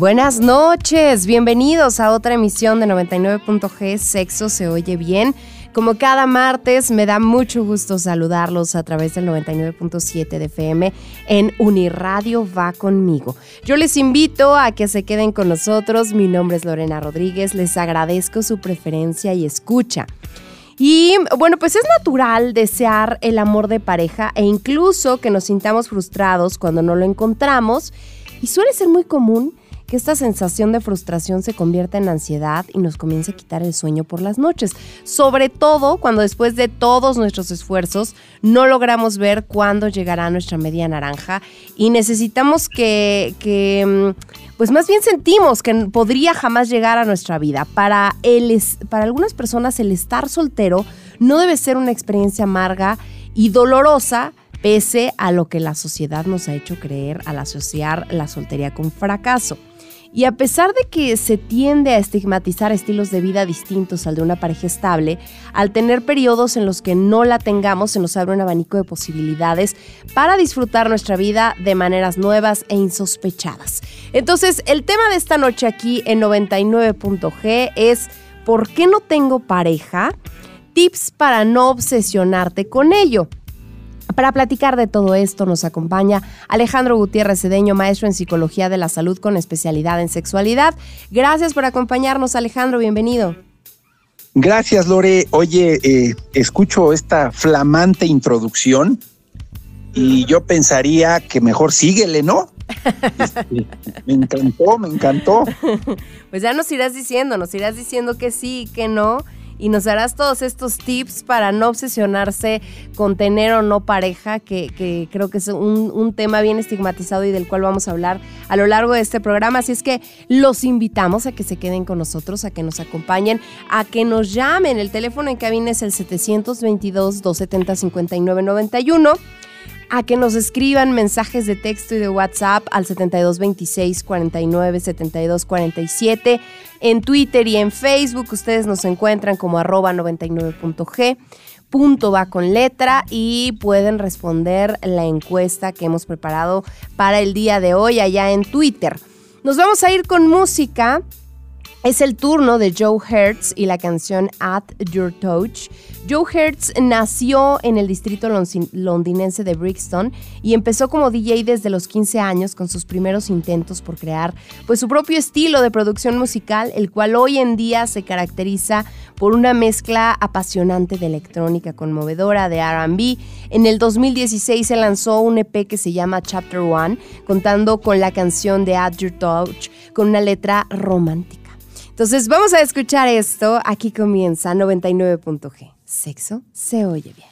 Buenas noches, bienvenidos a otra emisión de 99.g Sexo se oye bien. Como cada martes, me da mucho gusto saludarlos a través del 99.7 de FM en Uniradio Va conmigo. Yo les invito a que se queden con nosotros. Mi nombre es Lorena Rodríguez. Les agradezco su preferencia y escucha. Y bueno, pues es natural desear el amor de pareja e incluso que nos sintamos frustrados cuando no lo encontramos. Y suele ser muy común que esta sensación de frustración se convierta en ansiedad y nos comience a quitar el sueño por las noches. Sobre todo cuando después de todos nuestros esfuerzos no logramos ver cuándo llegará nuestra media naranja y necesitamos que, mm, pues más bien sentimos que podría jamás llegar a nuestra vida. Para, el, para algunas personas el estar soltero no debe ser una experiencia amarga y dolorosa, pese a lo que la sociedad nos ha hecho creer al asociar la soltería con fracaso. Y a pesar de que se tiende a estigmatizar estilos de vida distintos al de una pareja estable, al tener periodos en los que no la tengamos, se nos abre un abanico de posibilidades para disfrutar nuestra vida de maneras nuevas e insospechadas. Entonces, el tema de esta noche aquí en 99.g es ¿por qué no tengo pareja? Tips para no obsesionarte con ello. Para platicar de todo esto nos acompaña Alejandro Gutiérrez Cedeño, maestro en Psicología de la Salud con especialidad en sexualidad. Gracias por acompañarnos, Alejandro, bienvenido. Gracias, Lore. Oye, eh, escucho esta flamante introducción y yo pensaría que mejor síguele, ¿no? Este, me encantó, me encantó. Pues ya nos irás diciendo, nos irás diciendo que sí, que no y nos darás todos estos tips para no obsesionarse con tener o no pareja, que, creo que es un, un, tema bien estigmatizado y del cual vamos a hablar a lo largo de este programa. Así es que los invitamos a que se queden con nosotros, a que nos acompañen, a que nos llamen. El teléfono en cabina es el 722-270-5991 a que nos escriban mensajes de texto y de WhatsApp al 7226 49 72 47. En Twitter y en Facebook ustedes nos encuentran como arroba 99.g punto va con letra y pueden responder la encuesta que hemos preparado para el día de hoy allá en Twitter. Nos vamos a ir con música. Es el turno de Joe Hertz y la canción At Your Touch. Joe Hertz nació en el distrito londinense de Brixton y empezó como DJ desde los 15 años con sus primeros intentos por crear pues, su propio estilo de producción musical, el cual hoy en día se caracteriza por una mezcla apasionante de electrónica conmovedora, de RB. En el 2016 se lanzó un EP que se llama Chapter One, contando con la canción de At Your Touch con una letra romántica. Entonces vamos a escuchar esto. Aquí comienza 99.g. Sexo se oye bien.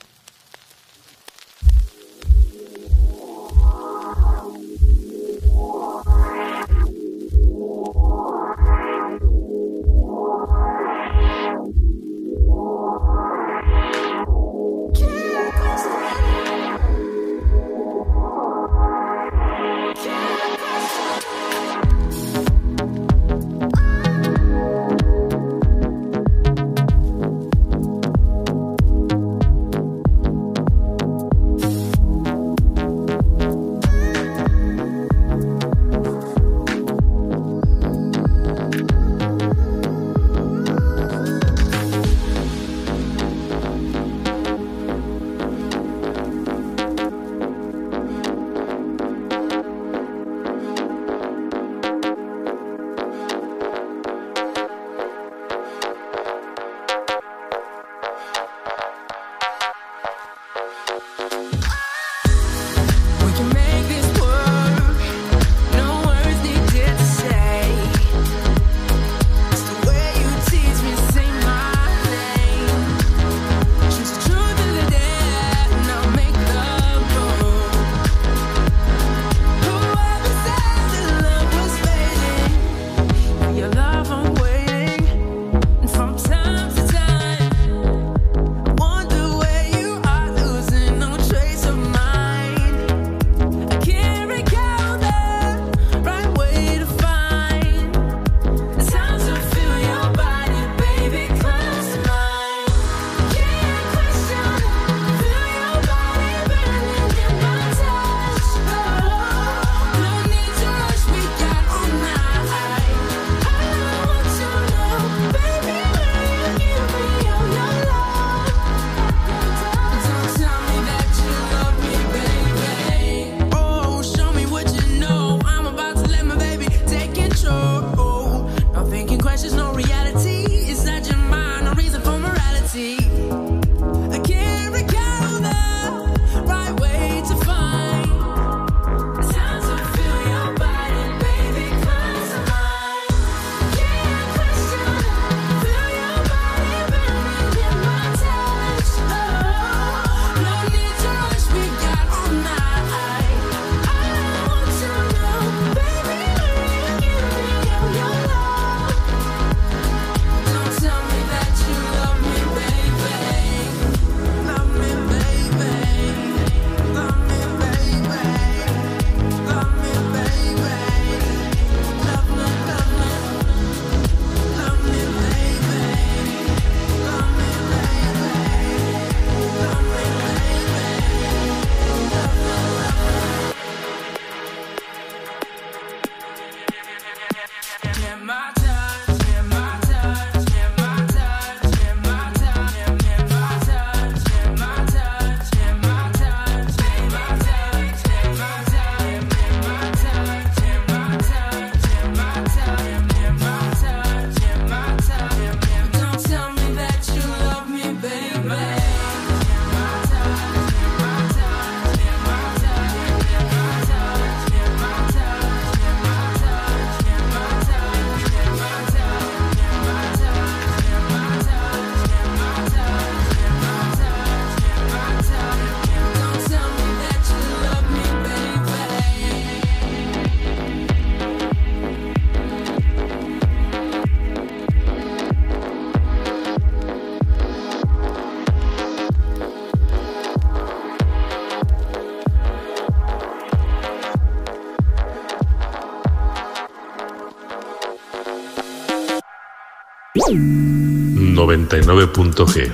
99.g.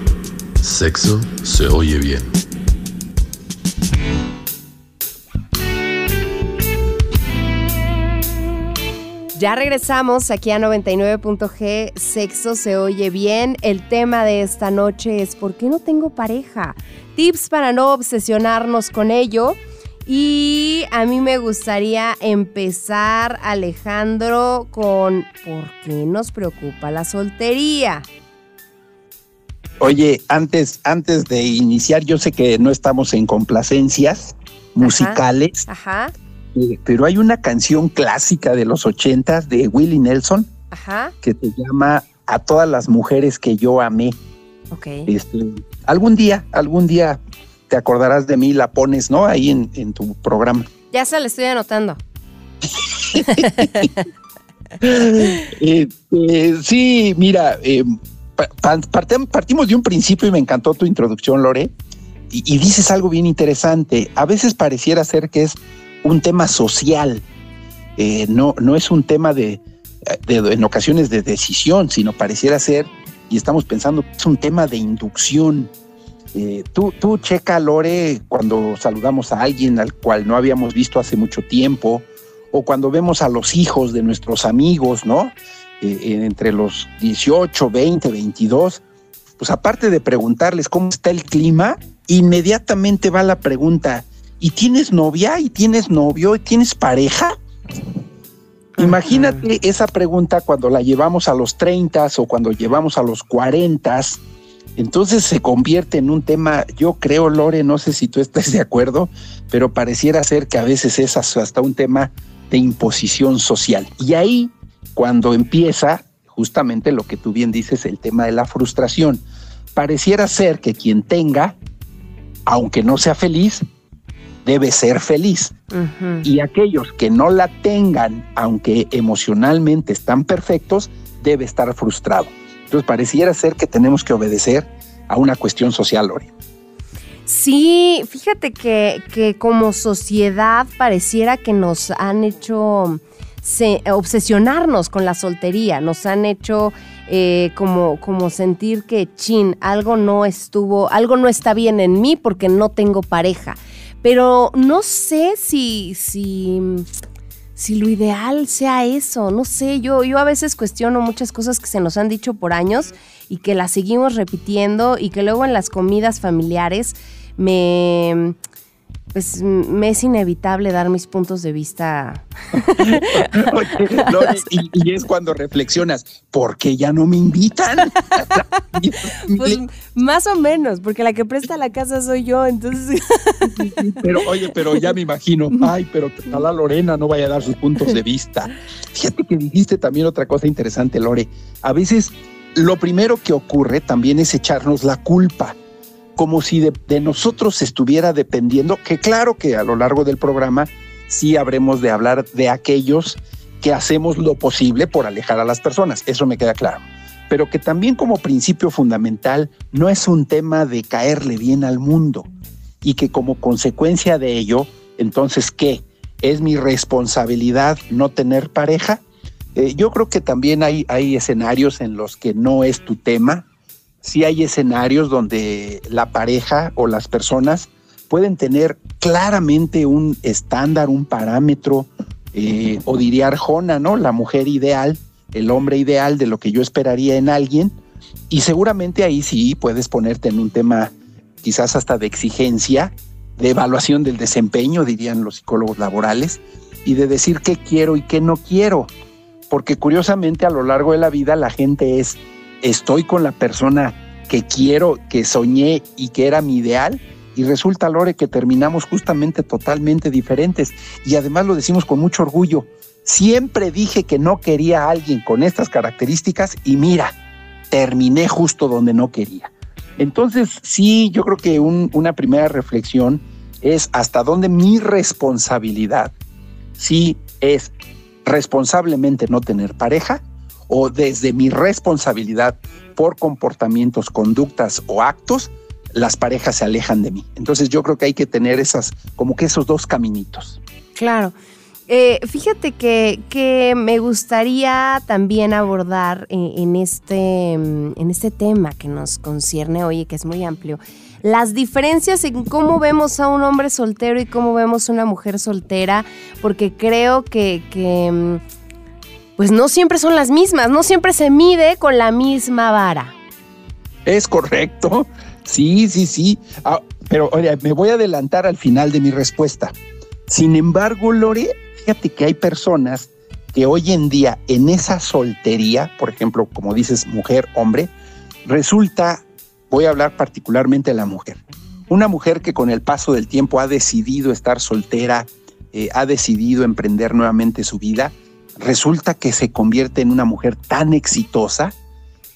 Sexo se oye bien. Ya regresamos aquí a 99.g, sexo se oye bien. El tema de esta noche es ¿por qué no tengo pareja? Tips para no obsesionarnos con ello. Y a mí me gustaría empezar, Alejandro, con ¿por qué nos preocupa la soltería? Oye, antes, antes de iniciar, yo sé que no estamos en complacencias musicales, Ajá, eh, pero hay una canción clásica de los ochentas de Willie Nelson ajá, que se llama A todas las mujeres que yo amé. ok. Este, algún día, algún día te acordarás de mí, la pones, ¿no? Ahí en, en tu programa. Ya se la estoy anotando. Eh, eh, sí, mira, eh, partimos de un principio y me encantó tu introducción, Lore, y, dices algo bien interesante. A veces pareciera ser que es un tema social, eh, no, no es un tema de, en ocasiones de decisión, sino pareciera ser, y estamos pensando, es un tema de inducción. Eh, tú, tú checa, Lore, cuando saludamos a alguien al cual no habíamos visto hace mucho tiempo, o cuando vemos a los hijos de nuestros amigos, ¿no? Eh, entre los 18, 20, 22, pues aparte de preguntarles cómo está el clima, inmediatamente va la pregunta, ¿y tienes novia? ¿Y tienes novio? ¿Y tienes pareja? Imagínate esa pregunta cuando la llevamos a los 30 o cuando llevamos a los 40, entonces se convierte en un tema, yo creo, Lore, no sé si tú estás de acuerdo, pero pareciera ser que a veces es hasta un tema de imposición social. Y ahí, cuando empieza justamente lo que tú bien dices, el tema de la frustración, pareciera ser que quien tenga, aunque no sea feliz, debe ser feliz. Y aquellos que no la tengan, aunque emocionalmente están perfectos, debe estar frustrado. Entonces pareciera ser que tenemos que obedecer a una cuestión social, Lore. Sí, fíjate que, que como sociedad pareciera que nos han hecho se- obsesionarnos con la soltería, nos han hecho eh, como, como sentir que, chin, algo no estuvo, algo no está bien en mí porque no tengo pareja. Pero no sé si, si, si lo ideal sea eso, no sé, yo, yo a veces cuestiono muchas cosas que se nos han dicho por años y que las seguimos repitiendo y que luego en las comidas familiares me pues me es inevitable dar mis puntos de vista. Oye, y, y es cuando reflexionas, ¿por qué ya no me invitan? Pues, más o menos, porque la que presta la casa soy yo, entonces pero oye, pero ya me imagino, ay, pero la Lorena no vaya a dar sus puntos de vista. Fíjate que dijiste también otra cosa interesante, Lore. A veces lo primero que ocurre también es echarnos la culpa, como si de, de nosotros estuviera dependiendo, que claro que a lo largo del programa sí habremos de hablar de aquellos que hacemos lo posible por alejar a las personas, eso me queda claro. Pero que también como principio fundamental no es un tema de caerle bien al mundo y que como consecuencia de ello, entonces, ¿qué? ¿Es mi responsabilidad no tener pareja? Eh, yo creo que también hay, hay escenarios en los que no es tu tema. Sí hay escenarios donde la pareja o las personas pueden tener claramente un estándar, un parámetro, eh, o diría Arjona, ¿no? La mujer ideal, el hombre ideal de lo que yo esperaría en alguien. Y seguramente ahí sí puedes ponerte en un tema quizás hasta de exigencia, de evaluación del desempeño, dirían los psicólogos laborales, y de decir qué quiero y qué no quiero. Porque curiosamente a lo largo de la vida la gente es, estoy con la persona que quiero, que soñé y que era mi ideal, y resulta, Lore, que terminamos justamente totalmente diferentes. Y además lo decimos con mucho orgullo. Siempre dije que no quería a alguien con estas características y mira, terminé justo donde no quería. Entonces, sí, yo creo que un- una primera reflexión es hasta dónde mi responsabilidad sí es responsablemente no tener pareja o desde mi responsabilidad por comportamientos, conductas o actos, las parejas se alejan de mí. Entonces yo creo que hay que tener esas, como que esos dos caminitos. Claro. Eh, fíjate que, que, me gustaría también abordar eh, en, este, mm, en este tema que nos concierne hoy y que es muy amplio, las diferencias en cómo vemos a un hombre soltero y cómo vemos a una mujer soltera, porque creo que, mm, pues no siempre son las mismas, no siempre se mide con la misma vara. Es correcto, sí, sí, sí, ah, pero oye, me voy a adelantar al final de mi respuesta. Sin embargo, Lore, fíjate que hay personas que hoy en día en esa soltería, por ejemplo, como dices, mujer, hombre, resulta, voy a hablar particularmente de la mujer, una mujer que con el paso del tiempo ha decidido estar soltera, eh, ha decidido emprender nuevamente su vida, resulta que se convierte en una mujer tan exitosa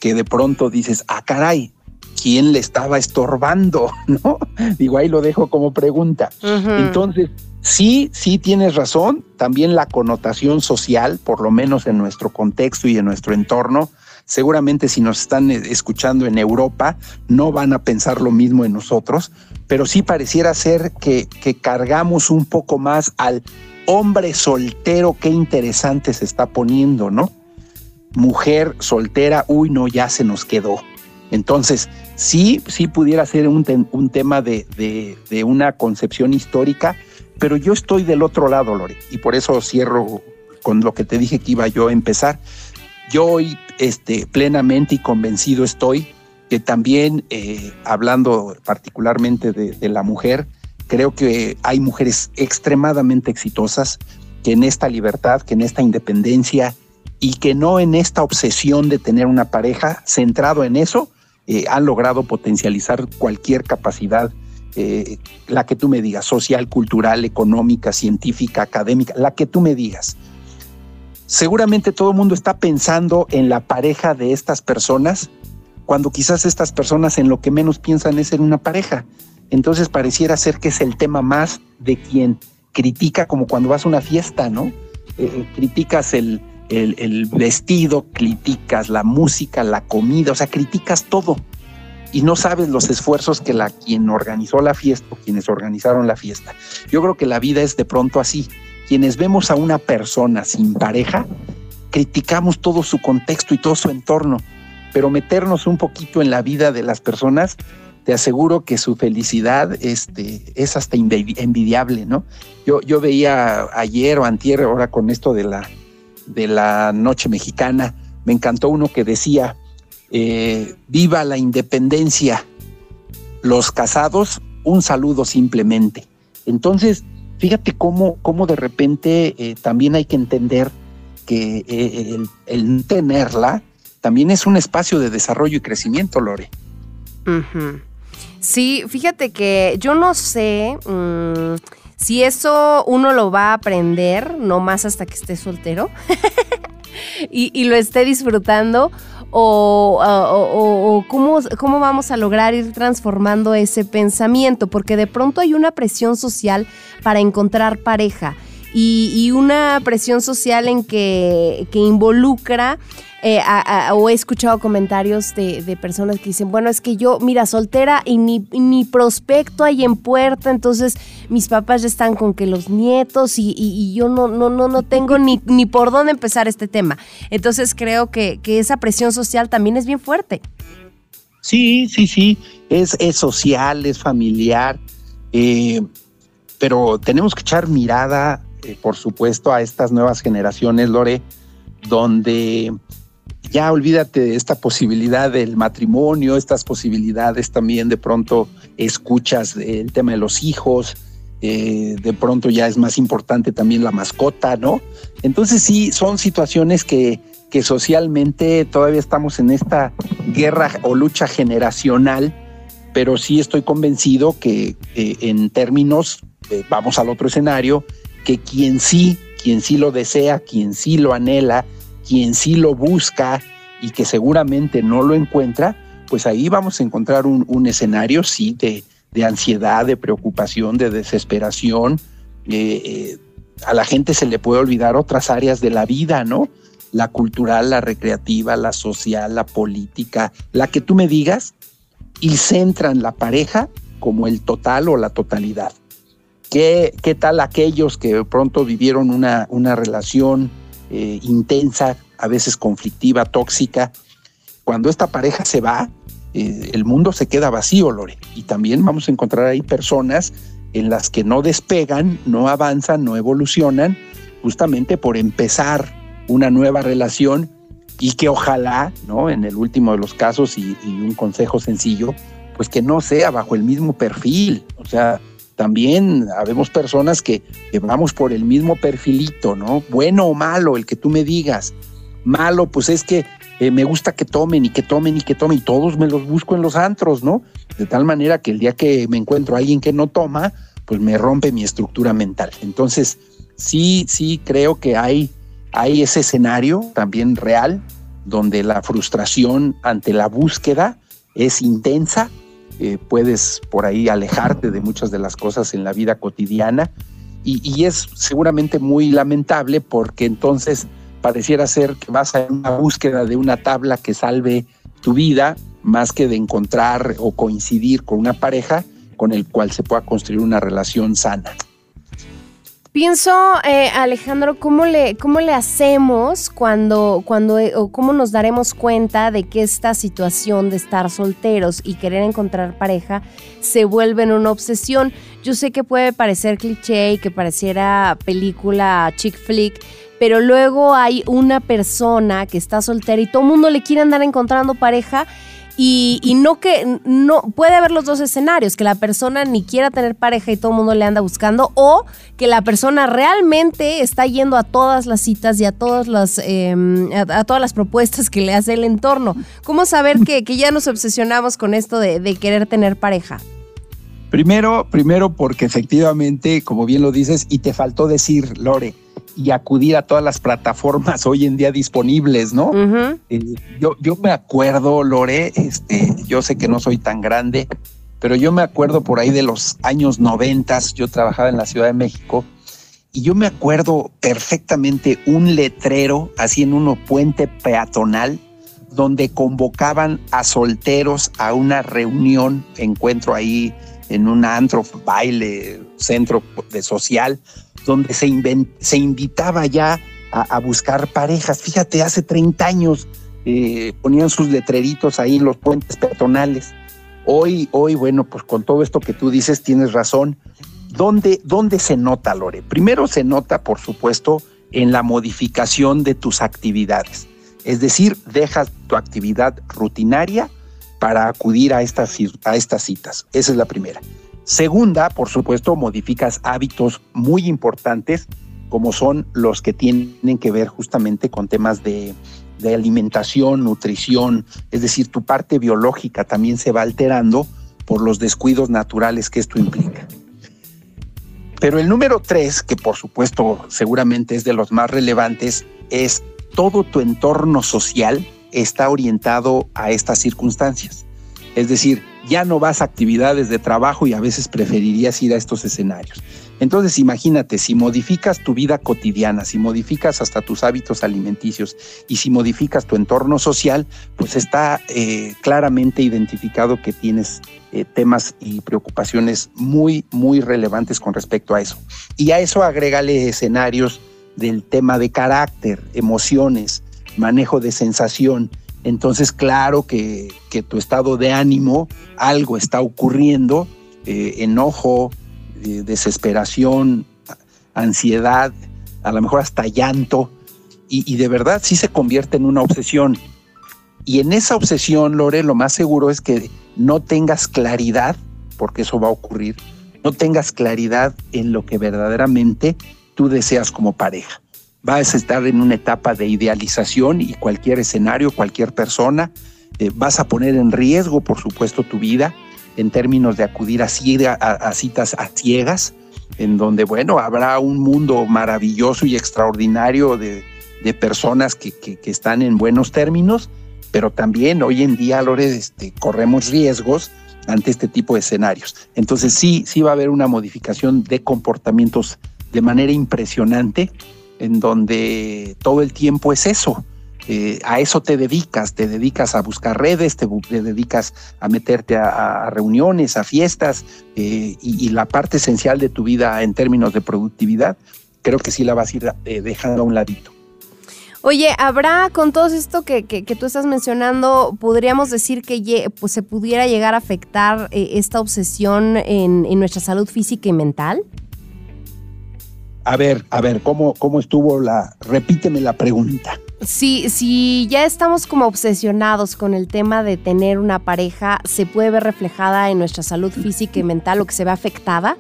que de pronto dices, ah, caray, ¿quién le estaba estorbando? ¿No? Digo, ahí lo dejo como pregunta. Entonces, Sí, sí tienes razón. También la connotación social, por lo menos en nuestro contexto y en nuestro entorno, seguramente si nos están eh, escuchando en Europa, no van a pensar lo mismo en nosotros, pero sí pareciera ser que, que cargamos un poco más al hombre soltero, qué interesante se está poniendo, ¿no? Mujer soltera, uy, no, ya se nos quedó. Entonces, sí, sí pudiera ser un, un tema de, de, una concepción histórica, pero yo estoy del otro lado, Lore, y por eso cierro con lo que te dije que iba yo a empezar. Yo hoy este, plenamente y convencido estoy que también, eh, hablando particularmente de, la mujer, creo que hay mujeres extremadamente exitosas que en esta libertad, que en esta independencia y que no en esta obsesión de tener una pareja centrado en eso, eh, han logrado potencializar cualquier capacidad eh, la que tú me digas, social, cultural, económica, científica, académica, la que tú me digas. Seguramente todo el mundo está pensando en la pareja de estas personas, cuando quizás estas personas en lo que menos piensan es en una pareja. Entonces pareciera ser que es el tema más de quien critica como cuando vas a una fiesta, ¿no? Eh, eh, criticas el, el vestido, criticas la música, la comida, o sea, criticas todo y no sabes los esfuerzos que la quien organizó la fiesta o quienes organizaron la fiesta. Yo creo que la vida es de pronto así. Quienes vemos a una persona sin pareja, criticamos todo su contexto y todo su entorno, pero meternos un poquito en la vida de las personas, te aseguro que su felicidad este, es hasta envidiable, ¿no? Yo, yo veía ayer o antier, ahora con esto de la, de la noche mexicana, me encantó uno que decía, eh, viva la independencia, los casados, un saludo simplemente. Entonces, fíjate cómo, cómo de repente eh, también hay que entender que eh, el, tenerla también es un espacio de desarrollo y crecimiento, Lore. Sí, fíjate que yo no sé mm, si eso uno lo va a aprender, no más hasta que esté soltero. y, y, lo esté disfrutando o, cómo, cómo vamos a lograr ir transformando ese pensamiento, porque de pronto hay una presión social para encontrar pareja y, una presión social en que, que involucra eh, o he escuchado comentarios de, personas que dicen, bueno, es que yo, mira, soltera y ni, prospecto hay en puerta, entonces mis papás ya están con que los nietos y, yo no, no, no, no tengo ni, ni por dónde empezar este tema. Entonces creo que, esa presión social también es bien fuerte. Sí, sí, sí, es, es social, es familiar, eh, pero tenemos que echar mirada, eh, por supuesto, a estas nuevas generaciones, Lore, donde ya olvídate de esta posibilidad del matrimonio, estas posibilidades también de pronto escuchas el tema de los hijos, eh, de pronto ya es más importante también la mascota, ¿no? Entonces sí, son situaciones que, que socialmente todavía estamos en esta guerra o lucha generacional, pero sí estoy convencido que eh, en términos, eh, vamos al otro escenario, que quien sí, quien sí lo desea, quien sí lo anhela, quien sí lo busca y que seguramente no lo encuentra, pues ahí vamos a encontrar un, escenario, sí, de, ansiedad, de preocupación, de desesperación. Eh, eh, a la gente se le puede olvidar otras áreas de la vida, ¿no? La cultural, la recreativa, la social, la política, la que tú me digas, y centran la pareja como el total o la totalidad. ¿Qué, qué tal aquellos que pronto vivieron una, una relación eh, intensa, a veces conflictiva, tóxica? Cuando esta pareja se va, eh, el mundo se queda vacío, Lore. Y también vamos a encontrar ahí personas en las que no despegan, no avanzan, no evolucionan, justamente por empezar una nueva relación y que ojalá, ¿no? En el último de los casos y, un consejo sencillo, pues que no sea bajo el mismo perfil. O sea, también habemos personas que, vamos por el mismo perfilito, ¿no? Bueno o malo, el que tú me digas. Malo, pues es que eh, me gusta que tomen y que tomen y que tomen y todos me los busco en los antros, ¿no? De tal manera que el día que me encuentro a alguien que no toma, pues me rompe mi estructura mental. Entonces, sí, sí creo que hay, hay ese escenario también real donde la frustración ante la búsqueda es intensa, eh, puedes por ahí alejarte de muchas de las cosas en la vida cotidiana y, y es seguramente muy lamentable porque entonces pareciera ser que vas a una búsqueda de una tabla que salve tu vida más que de encontrar o coincidir con una pareja con el cual se pueda construir una relación sana. Pienso, eh, Alejandro, ¿cómo le, ¿cómo le hacemos cuando, cuando, eh, o cómo nos daremos cuenta de que esta situación de estar solteros y querer encontrar pareja se vuelve en una obsesión? Yo sé que puede parecer cliché y que pareciera película chick flick, pero luego hay una persona que está soltera y todo el mundo le quiere andar encontrando pareja y, no que no puede haber los dos escenarios, que la persona ni quiera tener pareja y todo el mundo le anda buscando, o que la persona realmente está yendo a todas las citas y a todas las em, a, todas las propuestas que le hace el entorno. ¿Cómo saber que, ya nos obsesionamos con esto de, de querer tener pareja? Primero, primero porque efectivamente, como bien lo dices, y te faltó decir, Lore, y acudir a todas las plataformas hoy en día disponibles, ¿no? Eh, yo, yo me acuerdo, Lore, este, yo sé que no soy tan grande, pero yo me acuerdo por ahí de los años noventas, yo trabajaba en la Ciudad de México, y yo me acuerdo perfectamente un letrero así en un puente peatonal donde convocaban a solteros a una reunión, encuentro ahí en un antro, baile, centro de social, donde se, se invitaba ya a, buscar parejas. Fíjate, hace 30 años eh, ponían sus letreritos ahí en los puentes peatonales. Hoy, hoy, bueno, pues con todo esto que tú dices, tienes razón. ¿Dónde, ¿Dónde se nota, Lore? Primero se nota, por supuesto, en la modificación de tus actividades. Es decir, dejas tu actividad rutinaria para acudir a estas, a estas citas. Esa es la primera. Segunda, por supuesto, modificas hábitos muy importantes como son los que tienen que ver justamente con temas de, alimentación, nutrición, es decir, tu parte biológica también se va alterando por los descuidos naturales que esto implica. Pero el número tres, que por supuesto seguramente es de los más relevantes, es todo tu entorno social está orientado a estas circunstancias. Es decir, ya no vas a actividades de trabajo y a veces preferirías ir a estos escenarios. Entonces imagínate, si modificas tu vida cotidiana, si modificas hasta tus hábitos alimenticios y si modificas tu entorno social, pues está eh, claramente identificado que tienes eh, temas y preocupaciones muy, muy relevantes con respecto a eso. Y a eso agrégale escenarios del tema de carácter, emociones, manejo de sensación entonces, claro que, tu estado de ánimo, algo está ocurriendo, eh, enojo, eh, desesperación, ansiedad, a lo mejor hasta llanto, y, de verdad sí se convierte en una obsesión. Y en esa obsesión, Lore, lo más seguro es que no tengas claridad, porque eso va a ocurrir, no tengas claridad en lo que verdaderamente tú deseas como pareja vas a estar en una etapa de idealización y cualquier escenario, cualquier persona, eh, vas a poner en riesgo, por supuesto, tu vida en términos de acudir a, a, citas a ciegas, en donde, bueno, habrá un mundo maravilloso y extraordinario de, personas que, están en buenos términos, pero también hoy en día, Lore, este, corremos riesgos ante este tipo de escenarios. Entonces sí, sí va a haber una modificación de comportamientos de manera impresionante en donde todo el tiempo es eso. eh, a eso te dedicas, te dedicas a buscar redes, te, dedicas a meterte a, reuniones, a fiestas eh, y, la parte esencial de tu vida en términos de productividad, creo que sí la vas a ir eh, dejando a un ladito. Oye, ¿habrá con todo esto que, tú estás mencionando, podríamos decir que pues, se pudiera llegar a afectar esta obsesión en, en nuestra salud física y mental? A ver, a ver, ¿cómo, cómo estuvo la... Repíteme la pregunta. Si, si ya estamos como obsesionados con el tema de tener una pareja, ¿se puede ver reflejada en nuestra salud física y mental o que se ve afectada?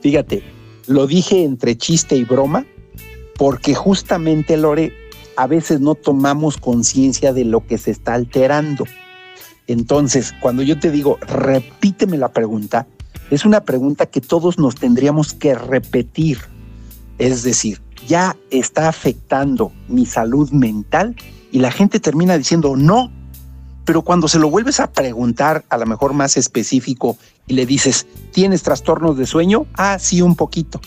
Fíjate, lo dije entre chiste y broma, porque justamente, Lore, a veces no tomamos conciencia de lo que se está alterando. Entonces, cuando yo te digo, repíteme la pregunta, es una pregunta que todos nos tendríamos que repetir es decir, ya está afectando mi salud mental y la gente termina diciendo no. Pero cuando se lo vuelves a preguntar, a lo mejor más específico, y le dices, ¿tienes trastornos de sueño? Ah, sí, un poquito.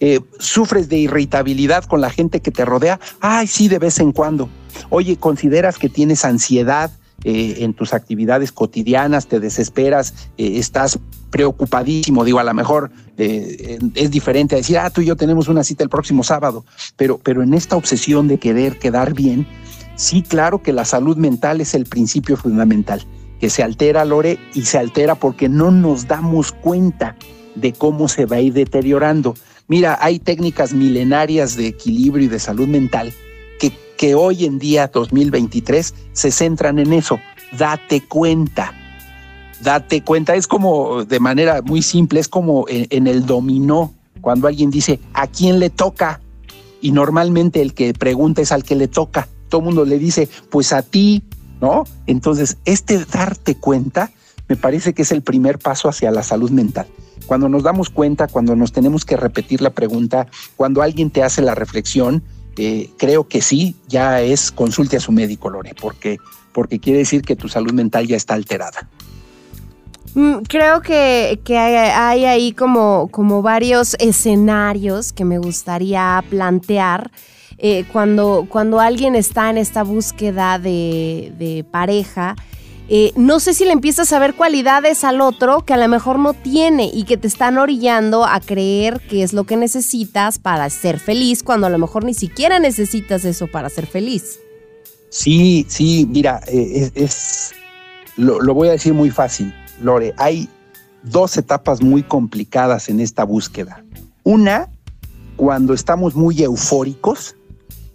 Eh, ¿Sufres de irritabilidad con la gente que te rodea? Ay, sí, de vez en cuando. Oye, ¿consideras que tienes ansiedad eh, en tus actividades cotidianas? ¿Te desesperas? Eh, ¿Estás preocupadísimo, digo, a lo mejor eh, es diferente a decir, ah, tú y yo tenemos una cita el próximo sábado, pero, pero en esta obsesión de querer quedar bien, sí, claro que la salud mental es el principio fundamental, que se altera, Lore, y se altera porque no nos damos cuenta de cómo se va a ir deteriorando. Mira, hay técnicas milenarias de equilibrio y de salud mental que, hoy en día, 2023, se centran en eso. Date cuenta date cuenta, es como de manera muy simple, es como en, el dominó, cuando alguien dice, ¿a quién le toca? Y normalmente el que pregunta es al que le toca. Todo el mundo le dice, pues a ti, ¿no? Entonces, este darte cuenta me parece que es el primer paso hacia la salud mental. Cuando nos damos cuenta, cuando nos tenemos que repetir la pregunta, cuando alguien te hace la reflexión, eh, creo que sí, ya es consulte a su médico, Lore, porque, porque quiere decir que tu salud mental ya está alterada. Mm, creo que, hay, ahí como, como varios escenarios que me gustaría plantear. Eh, cuando, cuando alguien está en esta búsqueda de, pareja, eh, no sé si le empiezas a ver cualidades al otro que a lo mejor no tiene y que te están orillando a creer que es lo que necesitas para ser feliz, cuando a lo mejor ni siquiera necesitas eso para ser feliz. Sí, sí, mira, eh, es, lo voy a decir muy fácil. Lore, hay dos etapas muy complicadas en esta búsqueda. Una, cuando estamos muy eufóricos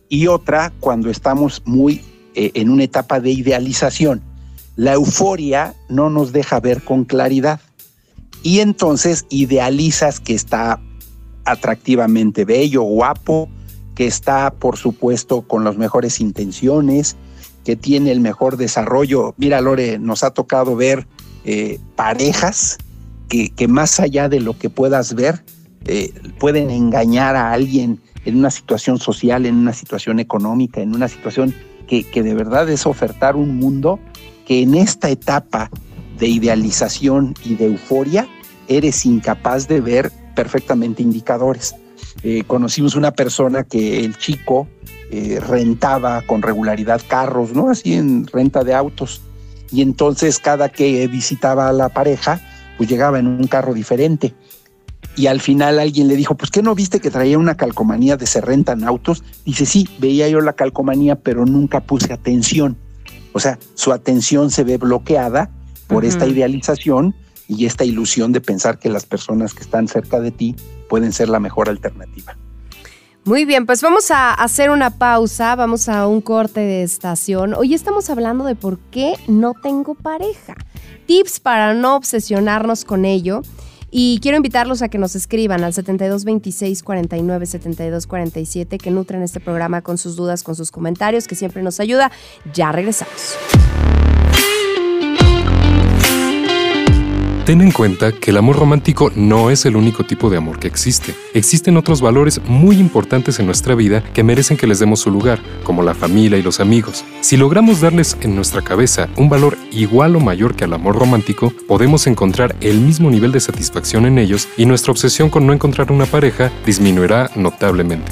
y otra, cuando estamos muy eh, en una etapa de idealización. La euforia no nos deja ver con claridad y entonces idealizas que está atractivamente bello, guapo, que está, por supuesto, con las mejores intenciones, que tiene el mejor desarrollo. Mira, Lore, nos ha tocado ver eh, parejas que, más allá de lo que puedas ver, eh, pueden engañar a alguien en una situación social, en una situación económica, en una situación que, que de verdad es ofertar un mundo que en esta etapa de idealización y de euforia eres incapaz de ver perfectamente indicadores. Eh, conocimos una persona que el chico rentaba con regularidad carros, ¿no? Así en renta de autos y entonces cada que visitaba a la pareja, pues llegaba en un carro diferente. Y al final alguien le dijo, pues ¿qué no viste que traía una calcomanía de se rentan autos? Dice, sí, veía yo la calcomanía, pero nunca puse atención. O sea, su atención se ve bloqueada por esta idealización y esta ilusión de pensar que las personas que están cerca de ti pueden ser la mejor alternativa. Muy bien, pues vamos a hacer una pausa, vamos a un corte de estación. Hoy estamos hablando de por qué no tengo pareja. Tips para no obsesionarnos con ello. Y quiero invitarlos a que nos escriban al 7226 49 72 47, que nutren este programa con sus dudas, con sus comentarios, que siempre nos ayuda. Ya regresamos. Ten en cuenta que el amor romántico no es el único tipo de amor que existe. Existen otros valores muy importantes en nuestra vida que merecen que les demos su lugar, como la familia y los amigos. Si logramos darles en nuestra cabeza un valor igual o mayor que al amor romántico, podemos encontrar el mismo nivel de satisfacción en ellos y nuestra obsesión con no encontrar una pareja disminuirá notablemente.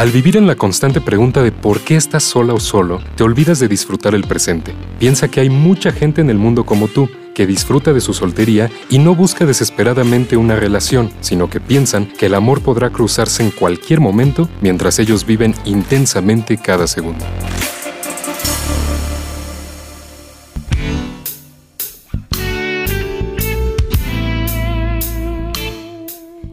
Al vivir en la constante pregunta de por qué estás sola o solo, te olvidas de disfrutar el presente. Piensa que hay mucha gente en el mundo como tú, que disfruta de su soltería y no busca desesperadamente una relación, sino que piensan que el amor podrá cruzarse en cualquier momento mientras ellos viven intensamente cada segundo.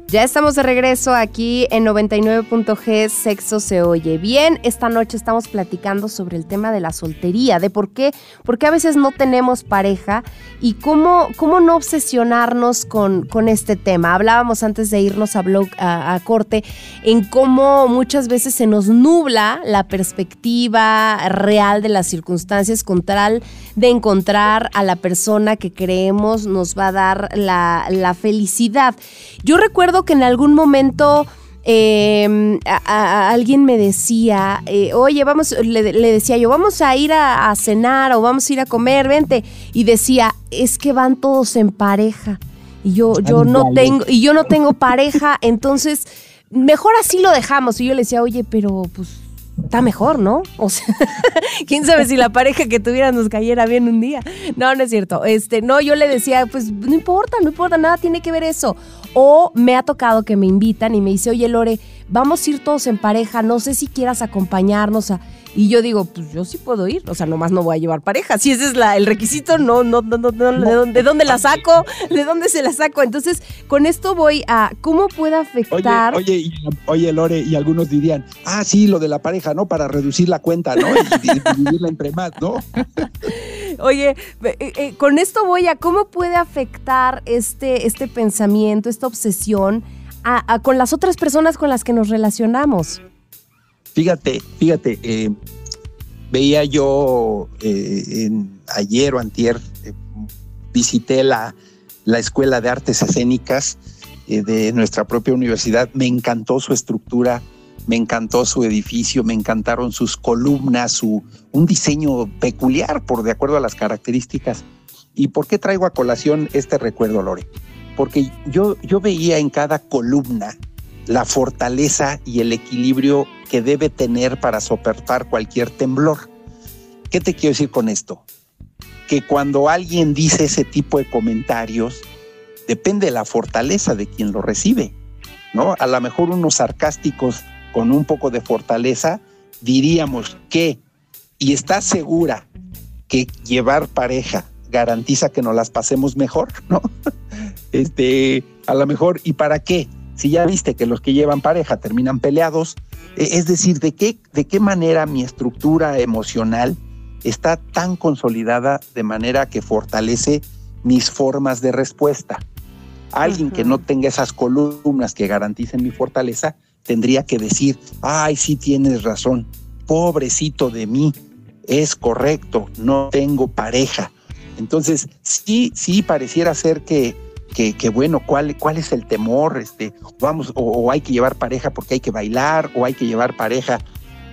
Ya estamos de regreso aquí en 99.g Sexo se oye bien. Esta noche estamos platicando sobre el tema de la soltería, de por qué, por qué a veces no tenemos pareja y cómo, cómo no obsesionarnos con, con este tema. Hablábamos antes de irnos a, blog, a, corte en cómo muchas veces se nos nubla la perspectiva real de las circunstancias con tal de encontrar a la persona que creemos nos va a dar la, la felicidad. Yo recuerdo que en algún momento eh, a, a, alguien me decía, eh, oye, vamos, le, le, decía yo, vamos a ir a, a, cenar o vamos a ir a comer, vente. Y decía, es que van todos en pareja. Y yo, yo no tengo, y yo no tengo pareja, entonces mejor así lo dejamos. Y yo le decía, oye, pero pues está mejor, ¿no? O sea, quién sabe si la pareja que tuviera nos cayera bien un día. No, no es cierto. Este, no, yo le decía, pues no importa, no importa, nada tiene que ver eso. O me ha tocado que me invitan y me dice, oye Lore, vamos a ir todos en pareja, no sé si quieras acompañarnos a... Y yo digo, pues yo sí puedo ir, o sea, nomás no voy a llevar pareja. Si ese es la, el requisito, no, no, no, no, no, ¿de, dónde, ¿de dónde la saco? ¿De dónde se la saco? Entonces, con esto voy a cómo puede afectar. Oye, oye, oye, Lore, y algunos dirían, ah, sí, lo de la pareja, ¿no? Para reducir la cuenta, ¿no? Y dividirla entre más, ¿no? Oye, eh, eh, con esto voy a cómo puede afectar este, este pensamiento, esta obsesión a, a, con las otras personas con las que nos relacionamos. Fíjate, fíjate, eh, veía yo eh, ayer o antier, eh, visité la, la, Escuela de Artes Escénicas de nuestra propia universidad, me encantó su estructura, me encantó su edificio, me encantaron sus columnas, su, un diseño peculiar por de acuerdo a las características. ¿Y por qué traigo a colación este recuerdo, Lore? Porque yo, yo veía en cada columna la fortaleza y el equilibrio que debe tener para soportar cualquier temblor. ¿Qué te quiero decir con esto? Que cuando alguien dice ese tipo de comentarios, depende de la fortaleza de quien lo recibe, ¿no? A lo mejor unos sarcásticos con un poco de fortaleza diríamos que, y estás segura que llevar pareja garantiza que nos las pasemos mejor, ¿no? Este, a lo mejor, ¿y para qué? Si ya viste que los que llevan pareja terminan peleados, es decir, de qué, de qué manera mi estructura emocional está tan consolidada de manera que fortalece mis formas de respuesta. Alguien uh -huh. que no tenga esas columnas que garanticen mi fortaleza tendría que decir, ay, sí tienes razón, pobrecito de mí, es correcto, no tengo pareja. Entonces, sí, sí pareciera ser que que, bueno, ¿cuál, cuál es el temor, este, vamos, o, o, hay que llevar pareja porque hay que bailar, o hay que llevar pareja,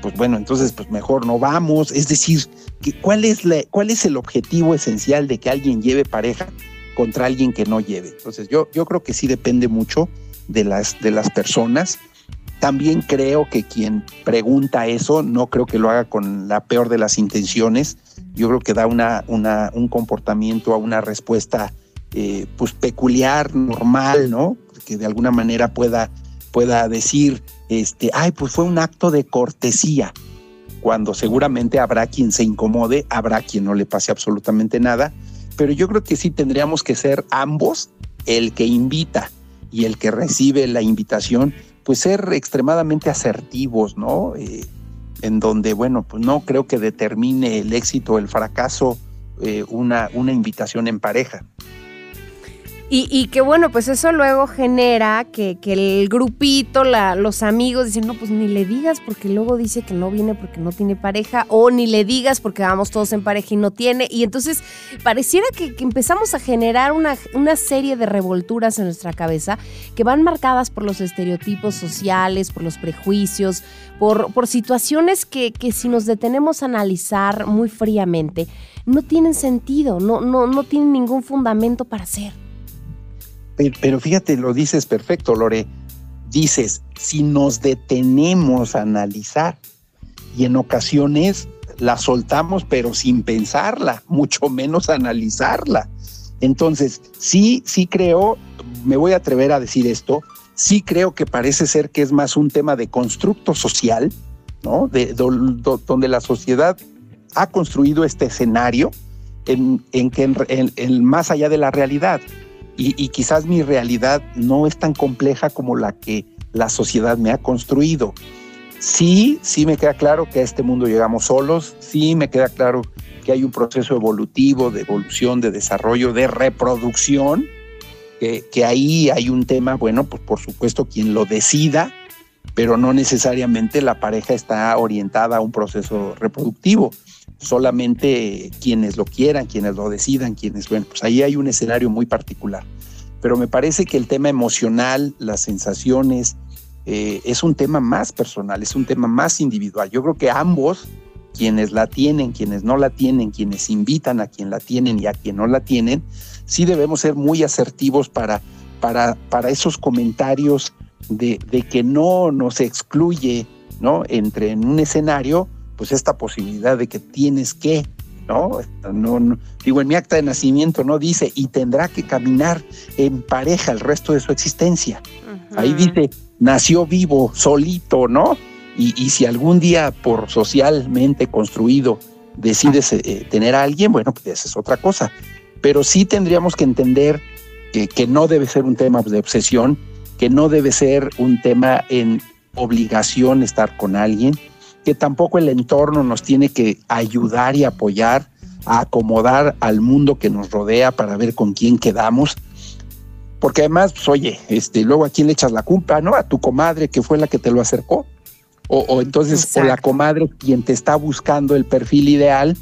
pues bueno, entonces pues mejor no vamos, es decir, que, ¿cuál, es la, ¿cuál es el objetivo esencial de que alguien lleve pareja contra alguien que no lleve? Entonces yo, yo creo que sí depende mucho de las, de las personas. También creo que quien pregunta eso, no creo que lo haga con la peor de las intenciones. Yo creo que da una, una, un comportamiento a una respuesta eh, pues peculiar, normal, ¿no? Que de alguna manera pueda, pueda decir, este, ay, pues fue un acto de cortesía, cuando seguramente habrá quien se incomode, habrá quien no le pase absolutamente nada, pero yo creo que sí tendríamos que ser ambos, el que invita y el que recibe la invitación, pues ser extremadamente asertivos, ¿no? Eh, en donde, bueno, pues no creo que determine el éxito o el fracaso eh, una, una invitación en pareja. Y, que bueno, pues eso luego genera que, el grupito, la, los amigos dicen, no, pues ni le digas porque luego dice que no viene porque no tiene pareja, o ni le digas porque vamos todos en pareja y no tiene. Y entonces pareciera que, empezamos a generar una, una, serie de revolturas en nuestra cabeza que van marcadas por los estereotipos sociales, por los prejuicios, por, por situaciones que, que si nos detenemos a analizar muy fríamente, no tienen sentido, no, no, no tienen ningún fundamento para ser. Pero, fíjate, lo dices perfecto, Lore. Dices, si nos detenemos a analizar y en ocasiones la soltamos pero sin pensarla, mucho menos analizarla. Entonces, sí, sí creo, me voy a atrever a decir esto, sí creo que parece ser que es más un tema de constructo social, ¿no? De, donde la sociedad ha construido este escenario en, en que en, más allá de la realidad y, quizás mi realidad no es tan compleja como la que la sociedad me ha construido. Sí, sí me queda claro que a este mundo llegamos solos, sí me queda claro que hay un proceso evolutivo, de evolución, de desarrollo, de reproducción, que, que ahí hay un tema, bueno, pues por supuesto quien lo decida, pero no necesariamente la pareja está orientada a un proceso reproductivo solamente quienes lo quieran, quienes lo decidan, quienes, bueno, pues ahí hay un escenario muy particular. Pero me parece que el tema emocional, las sensaciones, eh, es un tema más personal, es un tema más individual. Yo creo que ambos, quienes la tienen, quienes no la tienen, quienes invitan a quien la tienen y a quien no la tienen, sí debemos ser muy asertivos para, para, para esos comentarios de, de que no nos excluye ¿no? entre en un escenario pues esta posibilidad de que tienes que, ¿no? No, Digo, en mi acta de nacimiento no dice, y tendrá que caminar en pareja el resto de su existencia. Ahí dice, nació vivo, solito, ¿no? Y, si algún día por socialmente construido decides eh, tener a alguien, bueno, pues esa es otra cosa. Pero sí tendríamos que entender que, que no debe ser un tema de obsesión, que no debe ser un tema en obligación estar con alguien, que tampoco el entorno nos tiene que ayudar y apoyar a acomodar al mundo que nos rodea para ver con quién quedamos. Porque además, pues, oye, este, luego a quién le echas la culpa, ¿no? A tu comadre que fue la que te lo acercó. O, entonces, o la comadre quien te está buscando el perfil ideal,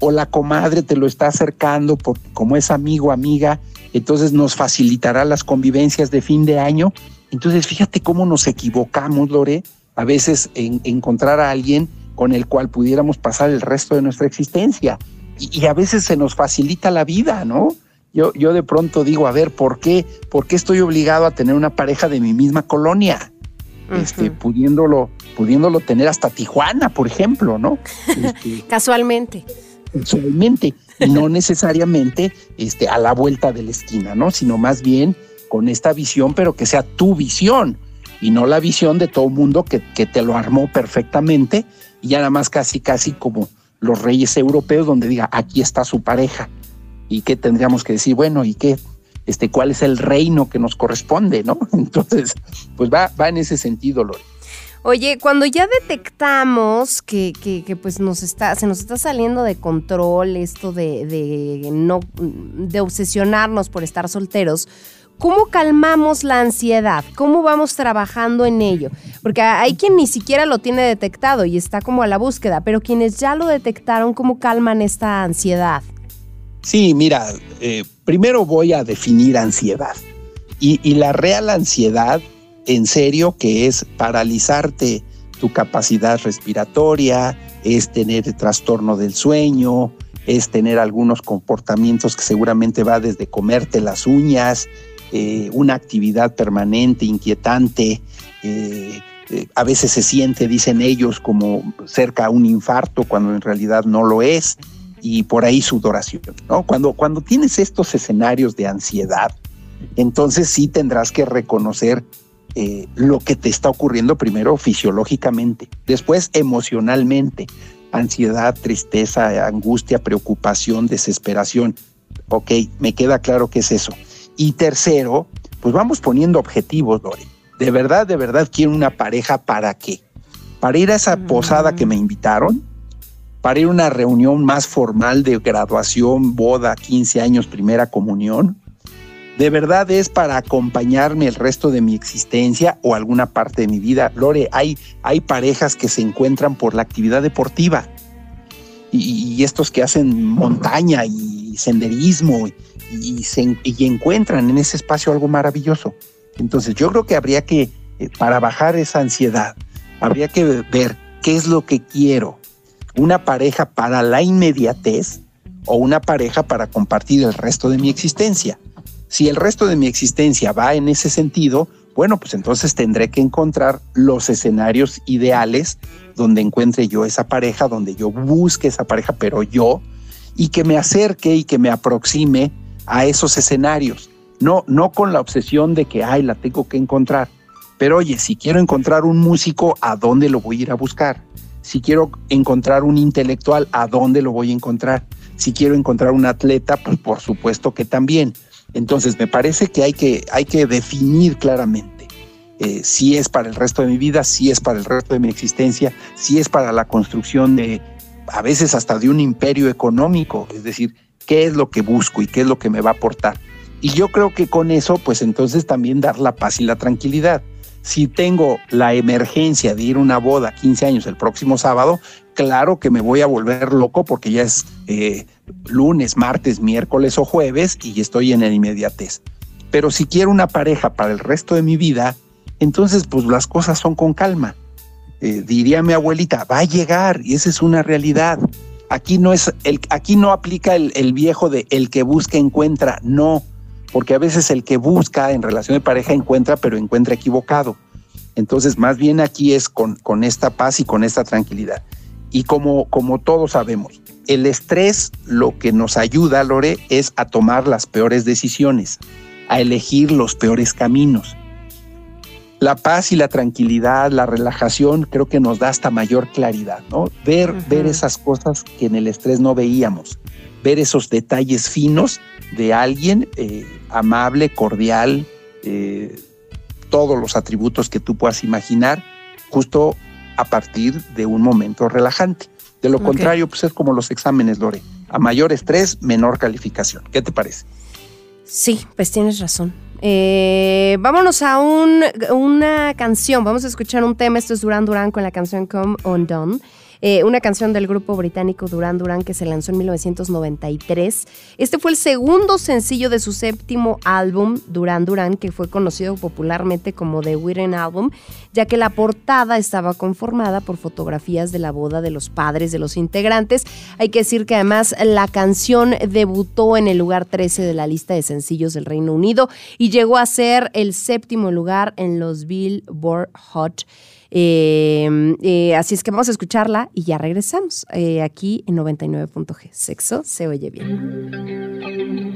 o la comadre te lo está acercando porque como es amigo, amiga, entonces nos facilitará las convivencias de fin de año. Entonces, fíjate cómo nos equivocamos, Lore, a veces en, encontrar a alguien con el cual pudiéramos pasar el resto de nuestra existencia. Y, a veces se nos facilita la vida, ¿no? Yo, yo de pronto digo, a ver, ¿por qué? ¿Por qué estoy obligado a tener una pareja de mi misma colonia? este, pudiéndolo, pudiéndolo tener hasta Tijuana, por ejemplo, ¿no? Este, casualmente. Casualmente, no necesariamente este, a la vuelta de la esquina, ¿no? Sino más bien con esta visión, pero que sea tu visión y no la visión de todo mundo que, que te lo armó perfectamente y ya nada más casi, casi como los reyes europeos donde diga, aquí está su pareja. ¿Y qué tendríamos que decir? Bueno, ¿y qué? Este, ¿Cuál es el reino que nos corresponde? ¿no? Entonces, pues va, va en ese sentido, Lore. Oye, cuando ya detectamos que, que, que, pues nos está, se nos está saliendo de control esto de, de, no, de obsesionarnos por estar solteros, ¿Cómo calmamos la ansiedad? ¿Cómo vamos trabajando en ello? Porque hay quien ni siquiera lo tiene detectado y está como a la búsqueda, pero quienes ya lo detectaron, ¿cómo calman esta ansiedad? Sí, mira, eh, primero voy a definir ansiedad. Y, y la real ansiedad, en serio, que es paralizarte tu capacidad respiratoria, es tener trastorno del sueño, es tener algunos comportamientos que seguramente va desde comerte las uñas, eh, una actividad permanente, inquietante, eh, eh, a veces se siente, dicen ellos, como cerca a un infarto cuando en realidad no lo es, y por ahí sudoración, ¿no? Cuando, cuando tienes estos escenarios de ansiedad, entonces sí tendrás que reconocer lo que te está ocurriendo primero fisiológicamente, después emocionalmente, ansiedad, tristeza, angustia, preocupación, desesperación. Ok, me queda claro que es eso. Y tercero, pues vamos poniendo objetivos, Lore. De verdad, de verdad quiero una pareja para qué? Para ir a esa posada que me invitaron, para ir a una reunión más formal de graduación, boda, 15 años, primera comunión, ¿De verdad es para acompañarme el resto de mi existencia o alguna parte de mi vida? Lore, hay, hay parejas que se encuentran por la actividad deportiva y, estos que hacen montaña y senderismo y, se, y encuentran en ese espacio algo maravilloso. Entonces yo creo que habría que, eh, para bajar esa ansiedad, habría que ver qué es lo que quiero. Una pareja para la inmediatez o una pareja para compartir el resto de mi existencia. Si el resto de mi existencia va en ese sentido, bueno, pues entonces tendré que encontrar los escenarios ideales donde encuentre yo esa pareja, donde yo busque esa pareja, pero yo, y que me acerque y que me aproxime a esos escenarios. No, no con la obsesión de que, ay, la tengo que encontrar. Pero oye, si quiero encontrar un músico, ¿a dónde lo voy a ir a buscar? Si quiero encontrar un intelectual, ¿a dónde lo voy a encontrar? Si quiero encontrar un atleta, pues por supuesto que también. Entonces, me parece que hay que, hay que definir claramente eh, si es para el resto de mi vida, si es para el resto de mi existencia, si es para la construcción de, a veces hasta de un imperio económico, es decir, qué es lo que busco y qué es lo que me va a aportar. Y yo creo que con eso, pues entonces también dar la paz y la tranquilidad. Si tengo la emergencia de ir a una boda 15 años el próximo sábado, claro que me voy a volver loco porque ya es eh, lunes, martes, miércoles o jueves y estoy en el inmediatez. Pero si quiero una pareja para el resto de mi vida, entonces pues las cosas son con calma. Eh, diría mi abuelita, va a llegar y esa es una realidad. Aquí no es el, aquí no aplica el, el viejo de el que busca encuentra, no, porque a veces el que busca en relación de pareja encuentra, pero encuentra equivocado. Entonces, más bien aquí es con, con esta paz y con esta tranquilidad. Y como, como todos sabemos, el estrés lo que nos ayuda, Lore, es a tomar las peores decisiones, a elegir los peores caminos. La paz y la tranquilidad, la relajación, creo que nos da hasta mayor claridad, ¿no? Ver, ver esas cosas que en el estrés no veíamos, ver esos detalles finos de alguien eh, amable, cordial, eh, todos los atributos que tú puedas imaginar, justo a partir de un momento relajante. De lo contrario, pues es como los exámenes, Lore. A mayor estrés, menor calificación. ¿Qué te parece? Sí, pues tienes razón. Eh, vámonos a un, una canción. Vamos a escuchar un tema. Esto es Duran Duran con la canción Come Undone. Eh, una canción del grupo británico Duran Duran que se lanzó en 1993. Este fue el segundo sencillo de su séptimo álbum, Duran Duran, que fue conocido popularmente como The Wedding Album, ya que la portada estaba conformada por fotografías de la boda de los padres de los integrantes. Hay que decir que además la canción debutó en el lugar 13 de la lista de sencillos del Reino Unido y llegó a ser el séptimo lugar en los Billboard Hot eh, eh, así es que vamos a escucharla y ya regresamos eh, aquí en 99.g. Sexo se oye bien.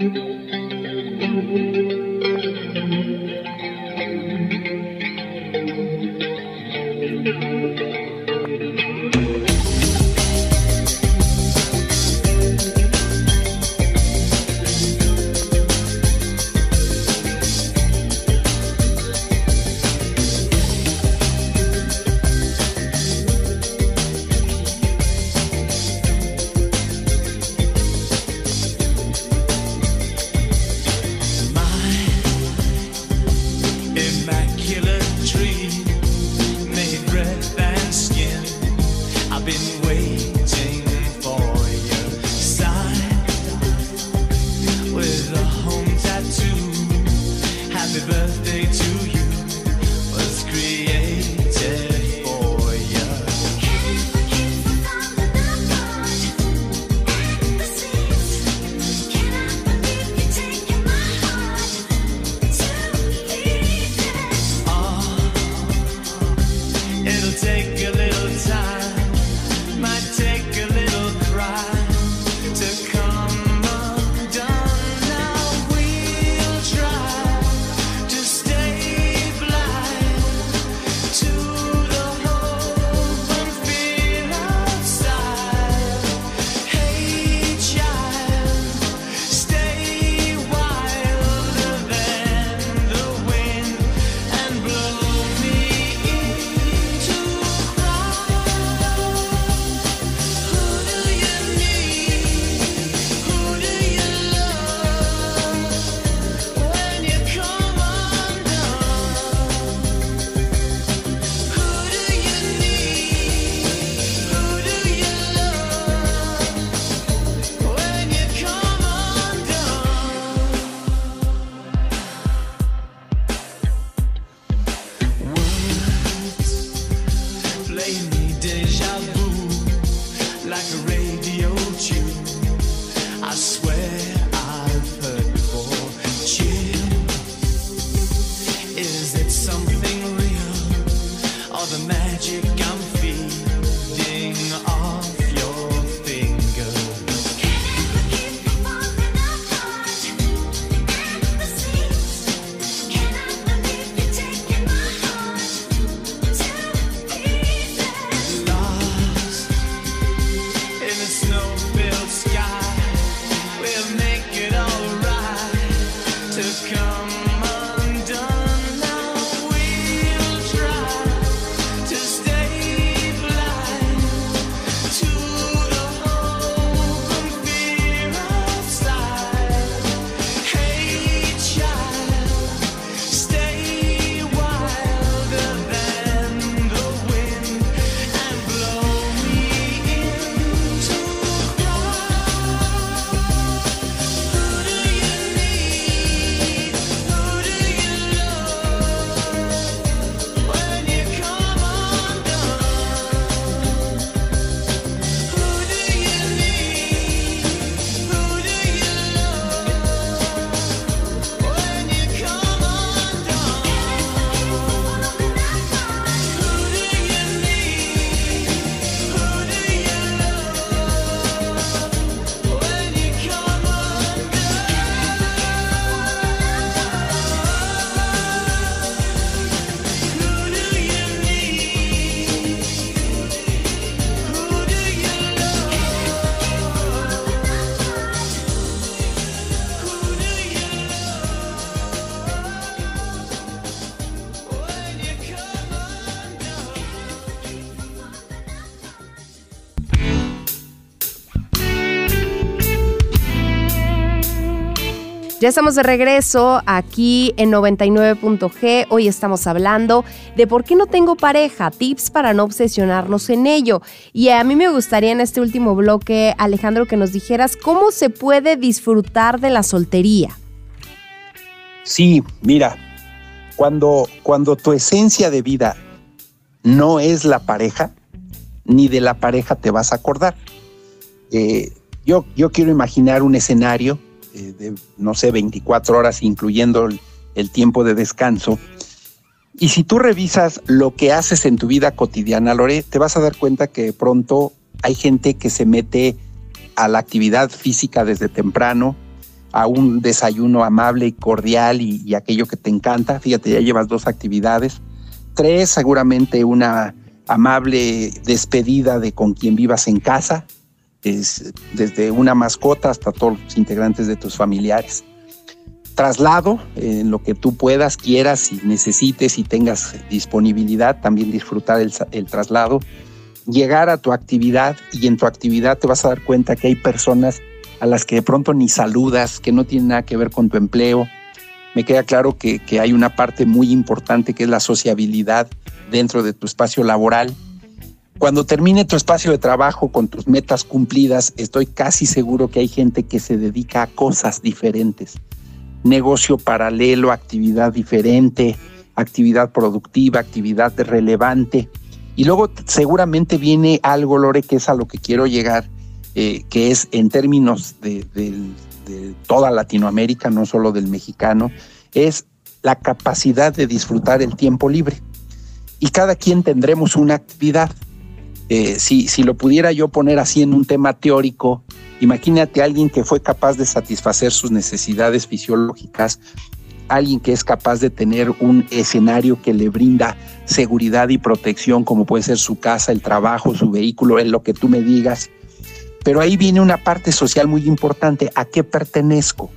Ya estamos de regreso aquí en 99.g. Hoy estamos hablando de por qué no tengo pareja, tips para no obsesionarnos en ello. Y a mí me gustaría en este último bloque, Alejandro, que nos dijeras cómo se puede disfrutar de la soltería. Sí, mira, cuando, cuando tu esencia de vida no es la pareja, ni de la pareja te vas a acordar. Eh, yo, yo quiero imaginar un escenario eh, no sé, 24 horas, incluyendo el, tiempo de descanso. Y si tú revisas lo que haces en tu vida cotidiana, Lore, te vas a dar cuenta que pronto hay gente que se mete a la actividad física desde temprano, a un desayuno amable y cordial y, y, aquello que te encanta. Fíjate, ya llevas dos actividades. Tres, seguramente una amable despedida de con quien vivas en casa es desde una mascota hasta todos los integrantes de tus familiares. Traslado, en lo que tú puedas, quieras y necesites y tengas disponibilidad, también disfrutar el, traslado. Llegar a tu actividad y en tu actividad te vas a dar cuenta que hay personas a las que de pronto ni saludas, que no tienen nada que ver con tu empleo. Me queda claro que hay una parte muy importante que es la sociabilidad dentro de tu espacio laboral cuando termine tu espacio de trabajo con tus metas cumplidas, estoy casi seguro que hay gente que se dedica a cosas diferentes. Negocio paralelo, actividad diferente, actividad productiva, actividad relevante. Y luego seguramente viene algo, Lore, que es a lo que quiero llegar, eh, que es en términos de, de toda Latinoamérica, no solo del mexicano, es la capacidad de disfrutar el tiempo libre. Y cada quien tendremos una actividad eh, si, si lo pudiera yo poner así en un tema teórico, imagínate a alguien que fue capaz de satisfacer sus necesidades fisiológicas, alguien que es capaz de tener un escenario que le brinda seguridad y protección, como puede ser su casa, el trabajo, su vehículo, en lo que tú me digas. Pero ahí viene una parte social muy importante, ¿a qué pertenezco?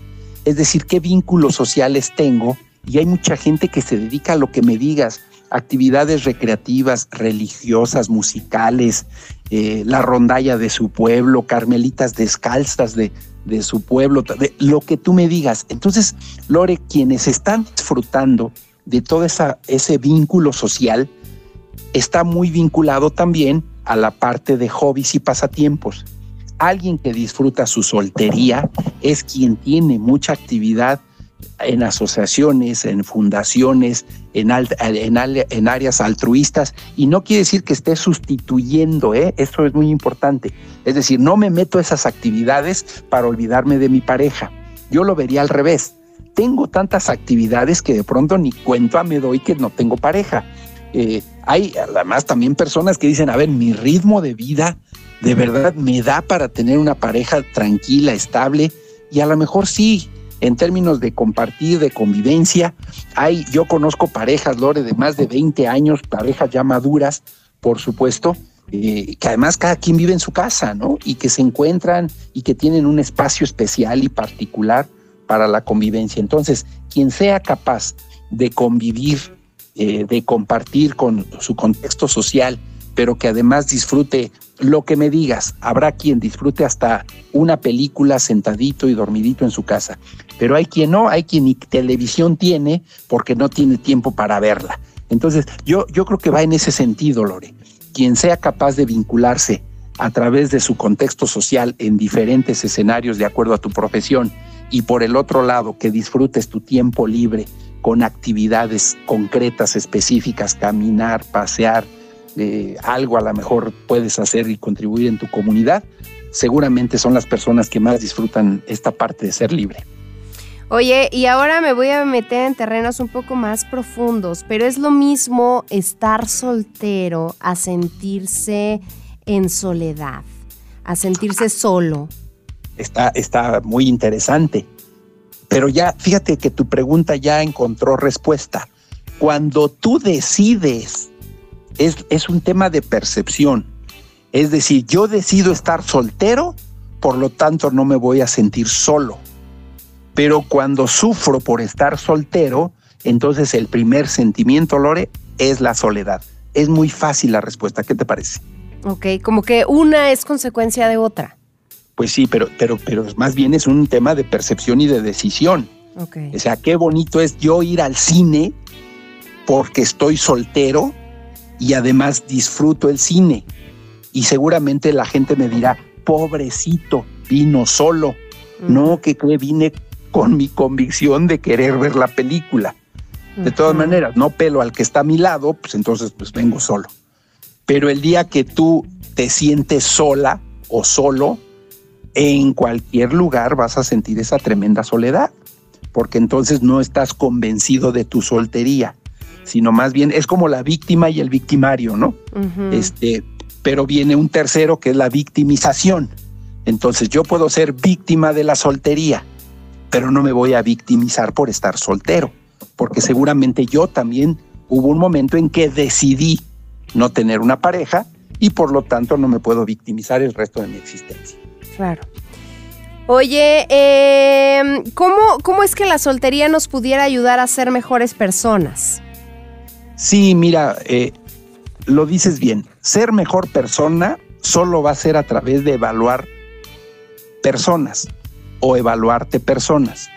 Es decir, ¿qué vínculos sociales tengo? Y hay mucha gente que se dedica a lo que me digas actividades recreativas, religiosas, musicales, eh, la rondalla de su pueblo, carmelitas descalzas de, de su pueblo, de lo que tú me digas. Entonces, Lore, quienes están disfrutando de todo esa, ese vínculo social, está muy vinculado también a la parte de hobbies y pasatiempos. Alguien que disfruta su soltería es quien tiene mucha actividad en asociaciones, en fundaciones, en, en, áreas altruistas, y no quiere decir que esté sustituyendo, ¿eh? esto es muy importante. Es decir, no me meto a esas actividades para olvidarme de mi pareja. Yo lo vería al revés. Tengo tantas actividades que de pronto ni cuenta me doy que no tengo pareja. Eh, hay además también personas que dicen, a ver, mi ritmo de vida de verdad me da para tener una pareja tranquila, estable, y a lo mejor sí, en términos de compartir, de convivencia. Hay, yo conozco parejas, Lore, de más de 20 años, parejas ya maduras, por supuesto, eh, que además cada quien vive en su casa, ¿no? Y que se encuentran y que tienen un espacio especial y particular para la convivencia. Entonces, quien sea capaz de convivir, eh, de compartir con su contexto social, pero que además disfrute lo que me digas. Habrá quien disfrute hasta una película sentadito y dormidito en su casa, pero hay quien no, hay quien ni televisión tiene porque no tiene tiempo para verla. Entonces, yo, yo creo que va en ese sentido, Lore. Quien sea capaz de vincularse a través de su contexto social en diferentes escenarios de acuerdo a tu profesión y por el otro lado que disfrutes tu tiempo libre con actividades concretas, específicas, caminar, pasear, algo a lo mejor puedes hacer y contribuir en tu comunidad, seguramente son las personas que más disfrutan esta parte de ser libre. Oye, y ahora me voy a meter en terrenos un poco más profundos, pero es lo mismo estar soltero a sentirse en soledad, a sentirse solo. Está, está muy interesante, pero ya fíjate que tu pregunta ya encontró respuesta. Cuando tú decides es, un tema de percepción. Es decir, yo decido estar soltero, por lo tanto no me voy a sentir solo. Pero cuando sufro por estar soltero, entonces el primer sentimiento, Lore, es la soledad. Es muy fácil la respuesta. ¿Qué te parece? Ok, como que una es consecuencia de otra. Pues sí, pero, pero, pero más bien es un tema de percepción y de decisión. Okay. O sea, qué bonito es yo ir al cine porque estoy soltero y además disfruto el cine. Y seguramente la gente me dirá, pobrecito, vino solo. No, que vine con mi convicción de querer ver la película. De todas maneras, no pelo al que está a mi lado, pues entonces pues vengo solo. Pero el día que tú te sientes sola o solo, en cualquier lugar vas a sentir esa tremenda soledad, porque entonces no estás convencido de tu soltería sino más bien es como la víctima y el victimario, ¿no? Este, pero viene un tercero que es la victimización. Entonces yo puedo ser víctima de la soltería, pero no me voy a victimizar por estar soltero, porque seguramente yo también hubo un momento en que decidí no tener una pareja y por lo tanto no me puedo victimizar el resto de mi existencia. Claro. Oye, em, ¿cómo, ¿cómo es que la soltería nos pudiera ayudar a ser mejores personas? Sí, mira, eh, lo dices bien. Ser mejor persona solo va a ser a través de evaluar personas o evaluarte personas.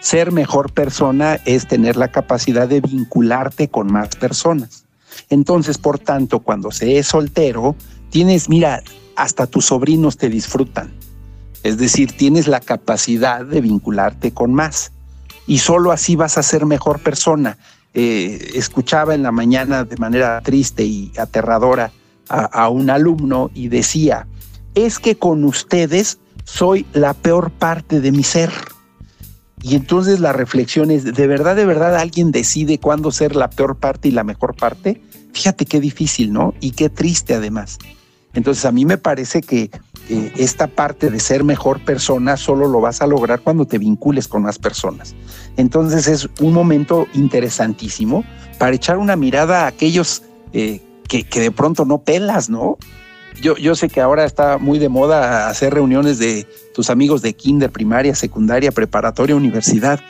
Ser mejor persona es tener la capacidad de vincularte con más personas. Entonces, por tanto, cuando se es soltero, tienes, mira, hasta tus sobrinos te disfrutan. Es decir, tienes la capacidad de vincularte con más. Y solo así vas a ser mejor persona. Eh, escuchaba en la mañana de manera triste y aterradora a, un alumno y decía, es que con ustedes soy la peor parte de mi ser. Y entonces la reflexión es, ¿de verdad, de verdad alguien decide cuándo ser la peor parte y la mejor parte? Fíjate qué difícil, ¿no? Y qué triste además. Entonces a mí me parece que esta parte de ser mejor persona solo lo vas a lograr cuando te vincules con más personas. Entonces es un momento interesantísimo para echar una mirada a aquellos eh, que, de pronto no pelas, ¿no? Yo, yo sé que ahora está muy de moda hacer reuniones de tus amigos de kinder, primaria, secundaria, preparatoria, universidad.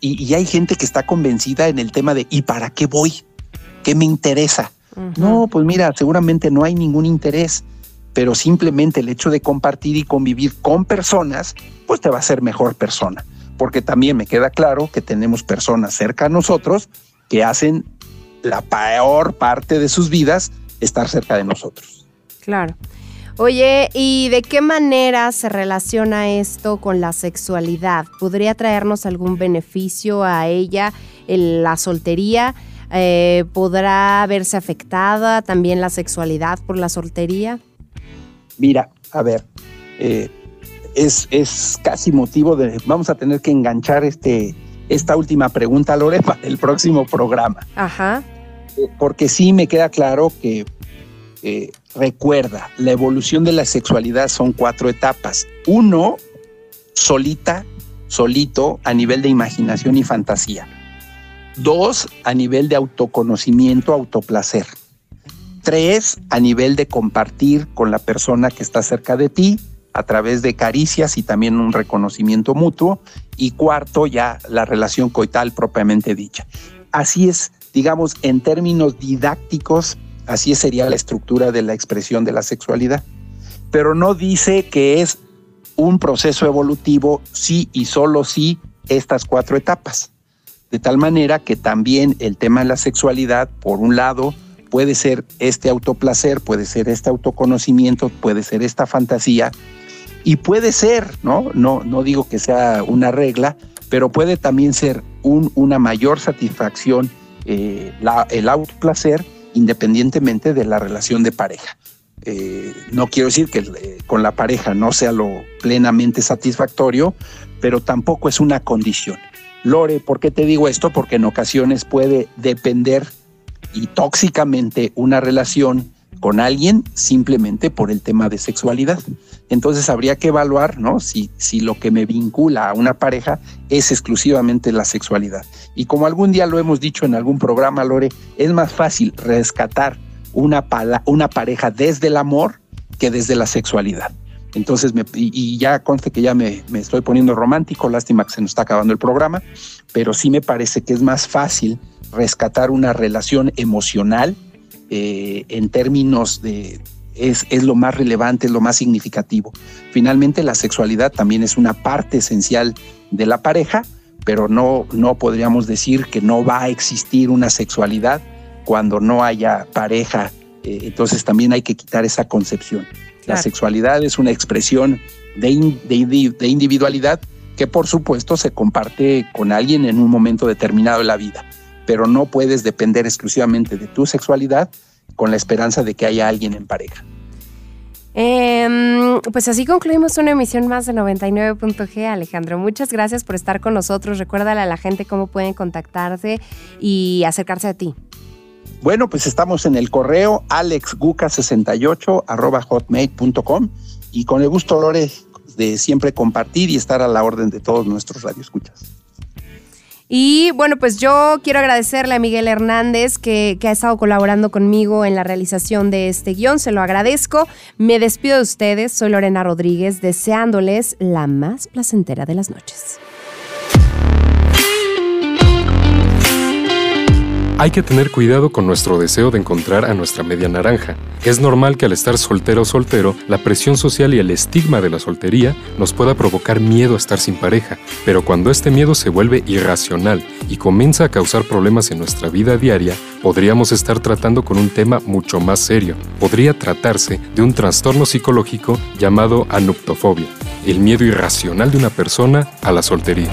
Y, hay gente que está convencida en el tema de ¿y para qué voy? ¿Qué me interesa? No, pues mira, seguramente no hay ningún interés pero simplemente el hecho de compartir y convivir con personas, pues te va a hacer mejor persona. Porque también me queda claro que tenemos personas cerca a nosotros que hacen la peor parte de sus vidas estar cerca de nosotros. Claro. Oye, ¿y de qué manera se relaciona esto con la sexualidad? ¿Podría traernos algún beneficio a ella en la soltería? Eh, ¿Podrá verse afectada también la sexualidad por la soltería? Mira, a ver, eh, es, es, casi motivo de, vamos a tener que enganchar este, esta última pregunta, Lore, para el próximo programa. Ajá. Eh, porque sí me queda claro que eh, recuerda, la evolución de la sexualidad son cuatro etapas. Uno, solita, solito, a nivel de imaginación y fantasía. Dos, a nivel de autoconocimiento, autoplacer. Tres, a nivel de compartir con la persona que está cerca de ti a través de caricias y también un reconocimiento mutuo. Y cuarto, ya la relación coital propiamente dicha. Así es, digamos, en términos didácticos, Así sería la estructura de la expresión de la sexualidad. Pero no dice que es un proceso evolutivo sí y solo sí estas cuatro etapas. De tal manera que también el tema de la sexualidad, por un lado, puede ser este autoplacer, puede ser este autoconocimiento, puede ser esta fantasía y puede ser, ¿no? No, no digo que sea una regla, pero puede también ser un, una mayor satisfacción eh, el autoplacer independientemente de la relación de pareja. Eh, no quiero decir que eh, con la pareja no sea lo plenamente satisfactorio, pero tampoco es una condición. Lore, ¿por qué te digo esto? Porque en ocasiones puede depender y tóxicamente una relación con alguien simplemente por el tema de sexualidad. Entonces habría que evaluar, ¿no? Si, si lo que me vincula a una pareja es exclusivamente la sexualidad. Y como algún día lo hemos dicho en algún programa, Lore, es más fácil rescatar una, una pareja desde el amor que desde la sexualidad. Entonces, me, y, ya conste que ya me, me estoy poniendo romántico, lástima que se nos está acabando el programa, pero sí me parece que es más fácil rescatar una relación emocional eh, en términos de... Es, es lo más relevante, es lo más significativo. Finalmente, la sexualidad también es una parte esencial de la pareja, pero no, no podríamos decir que no va a existir una sexualidad cuando no haya pareja. Eh, entonces también hay que quitar esa concepción. La sexualidad es una expresión de, de, de, individualidad que por supuesto se comparte con alguien en un momento determinado de la vida pero no puedes depender exclusivamente de tu sexualidad con la esperanza de que haya alguien en pareja. Em, pues así concluimos una emisión más de 99.g, Alejandro. Muchas gracias por estar con nosotros. Recuérdale a la gente cómo pueden contactarse y acercarse a ti. Bueno, pues estamos en el correo alexguca68 hotmail.com y con el gusto, Lore, de siempre compartir y estar a la orden de todos nuestros radioescuchas. Y bueno, pues yo quiero agradecerle a Miguel Hernández que, ha estado colaborando conmigo en la realización de este guion. Se lo agradezco. Me despido de ustedes. Soy Lorena Rodríguez, deseándoles la más placentera de las noches. Hay que tener cuidado con nuestro deseo de encontrar a nuestra media naranja. Es normal que al estar soltero o soltero, la presión social y el estigma de la soltería nos pueda provocar miedo a estar sin pareja, pero cuando este miedo se vuelve irracional y comienza a causar problemas en nuestra vida diaria, podríamos estar tratando con un tema mucho más serio. Podría tratarse de un trastorno psicológico llamado anuptofobia, el miedo irracional de una persona a la soltería.